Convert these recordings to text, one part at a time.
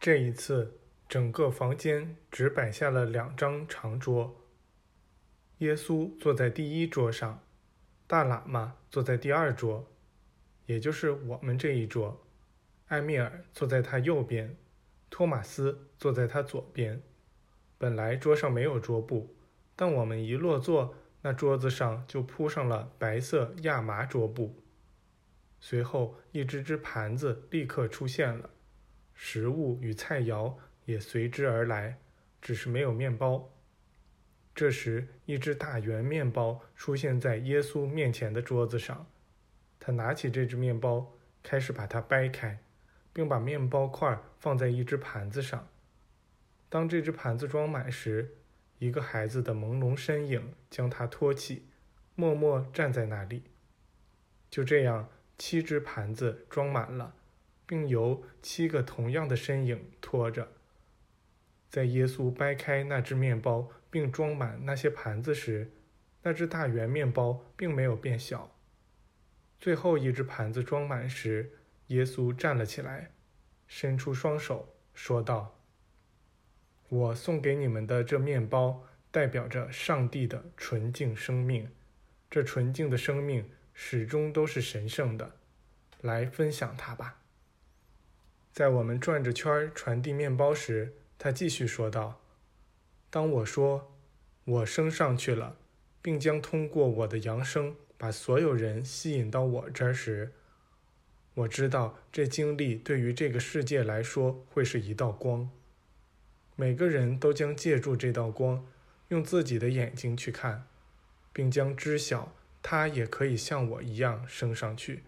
这一次，整个房间只摆下了两张长桌。耶稣坐在第一桌上，大喇嘛坐在第二桌，也就是我们这一桌。埃米尔坐在他右边，托马斯坐在他左边。本来桌上没有桌布，但我们一落座，那桌子上就铺上了白色亚麻桌布。随后，一只只盘子立刻出现了，食物与菜肴也随之而来，只是没有面包。这时，一只大圆面包出现在耶稣面前的桌子上，他拿起这只面包，开始把它掰开，并把面包块放在一只盘子上。当这只盘子装满时，一个孩子的朦胧身影将它托起，默默站在那里。就这样。七只盘子装满了，并由七个同样的身影拖着。在耶稣掰开那只面包并装满那些盘子时，那只大圆面包并没有变小。最后一只盘子装满时，耶稣站了起来，伸出双手，说道：“我送给你们的这面包，代表着上帝的纯净生命。这纯净的生命。”始终都是神圣的，来分享它吧。在我们转着圈传递面包时，他继续说道：“当我说我升上去了，并将通过我的扬声把所有人吸引到我这儿时，我知道这经历对于这个世界来说会是一道光。每个人都将借助这道光，用自己的眼睛去看，并将知晓。”他也可以像我一样升上去。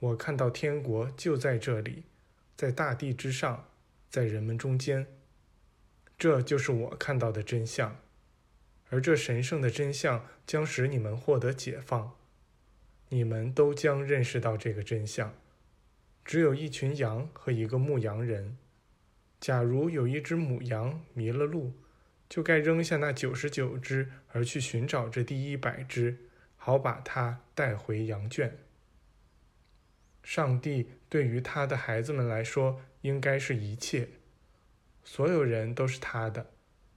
我看到天国就在这里，在大地之上，在人们中间。这就是我看到的真相，而这神圣的真相将使你们获得解放。你们都将认识到这个真相。只有一群羊和一个牧羊人。假如有一只母羊迷了路，就该扔下那九十九只，而去寻找这第一百只，好把它带回羊圈。上帝对于他的孩子们来说，应该是一切，所有人都是他的，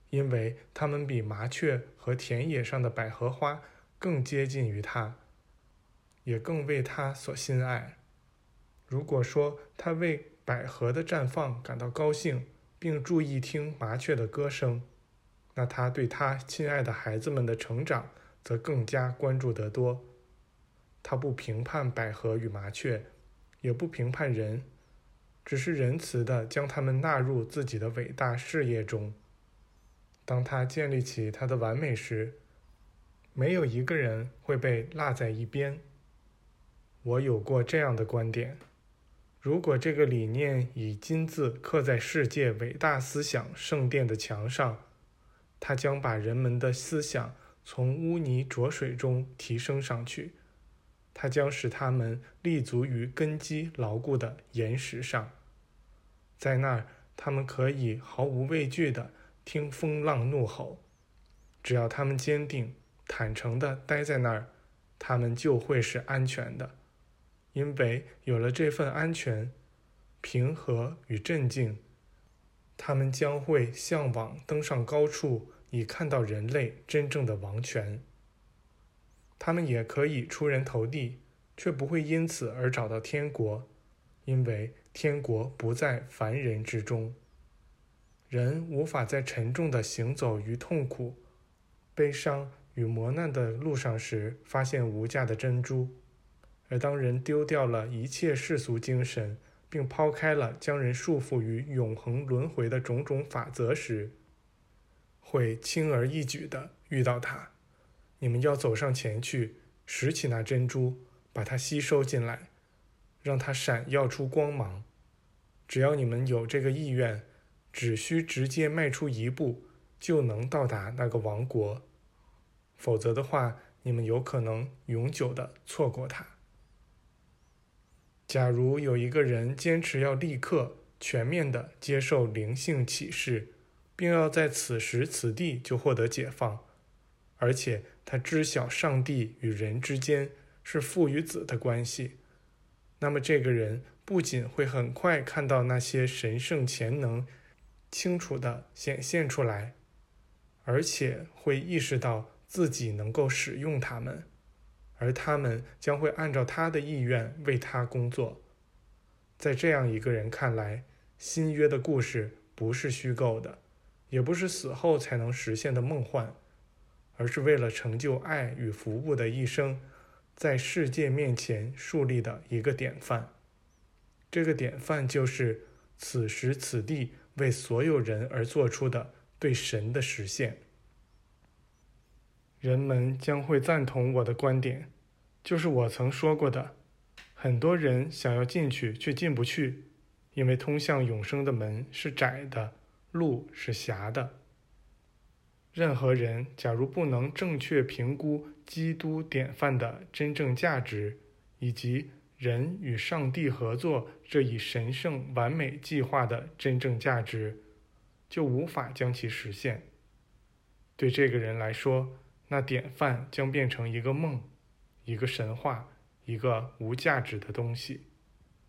因为他们比麻雀和田野上的百合花更接近于他，也更为他所心爱。如果说他为百合的绽放感到高兴，并注意听麻雀的歌声，那他对他亲爱的孩子们的成长则更加关注得多。他不评判百合与麻雀，也不评判人，只是仁慈地将他们纳入自己的伟大事业中。当他建立起他的完美时，没有一个人会被落在一边。我有过这样的观点：如果这个理念以金字刻在世界伟大思想圣殿的墙上，它将把人们的思想从污泥浊水中提升上去，它将使他们立足于根基牢固的岩石上，在那儿，他们可以毫无畏惧地听风浪怒吼。只要他们坚定、坦诚地待在那儿，他们就会是安全的，因为有了这份安全、平和与镇静。他们将会向往登上高处，以看到人类真正的王权。他们也可以出人头地，却不会因此而找到天国，因为天国不在凡人之中。人无法在沉重的行走于痛苦、悲伤与磨难的路上时发现无价的珍珠，而当人丢掉了一切世俗精神，并抛开了将人束缚于永恒轮回的种种法则时，会轻而易举地遇到它。你们要走上前去，拾起那珍珠，把它吸收进来，让它闪耀出光芒。只要你们有这个意愿，只需直接迈出一步，就能到达那个王国。否则的话，你们有可能永久地错过它。假如有一个人坚持要立刻、全面地接受灵性启示，并要在此时此地就获得解放，而且他知晓上帝与人之间是父与子的关系，那么这个人不仅会很快看到那些神圣潜能清楚地显现出来，而且会意识到自己能够使用它们，而他们将会按照他的意愿为他工作。在这样一个人看来，新约的故事不是虚构的，也不是死后才能实现的梦幻，而是为了成就爱与服务的一生，在世界面前树立的一个典范。这个典范就是此时此地为所有人而做出的对神的实现。人们将会赞同我的观点，就是我曾说过的。很多人想要进去，却进不去，因为通向永生的门是窄的，路是狭的。任何人假如不能正确评估基督典范的真正价值，以及人与上帝合作这一神圣完美计划的真正价值，就无法将其实现。对这个人来说，那典范将变成一个梦，一个神话。一个无价值的东西。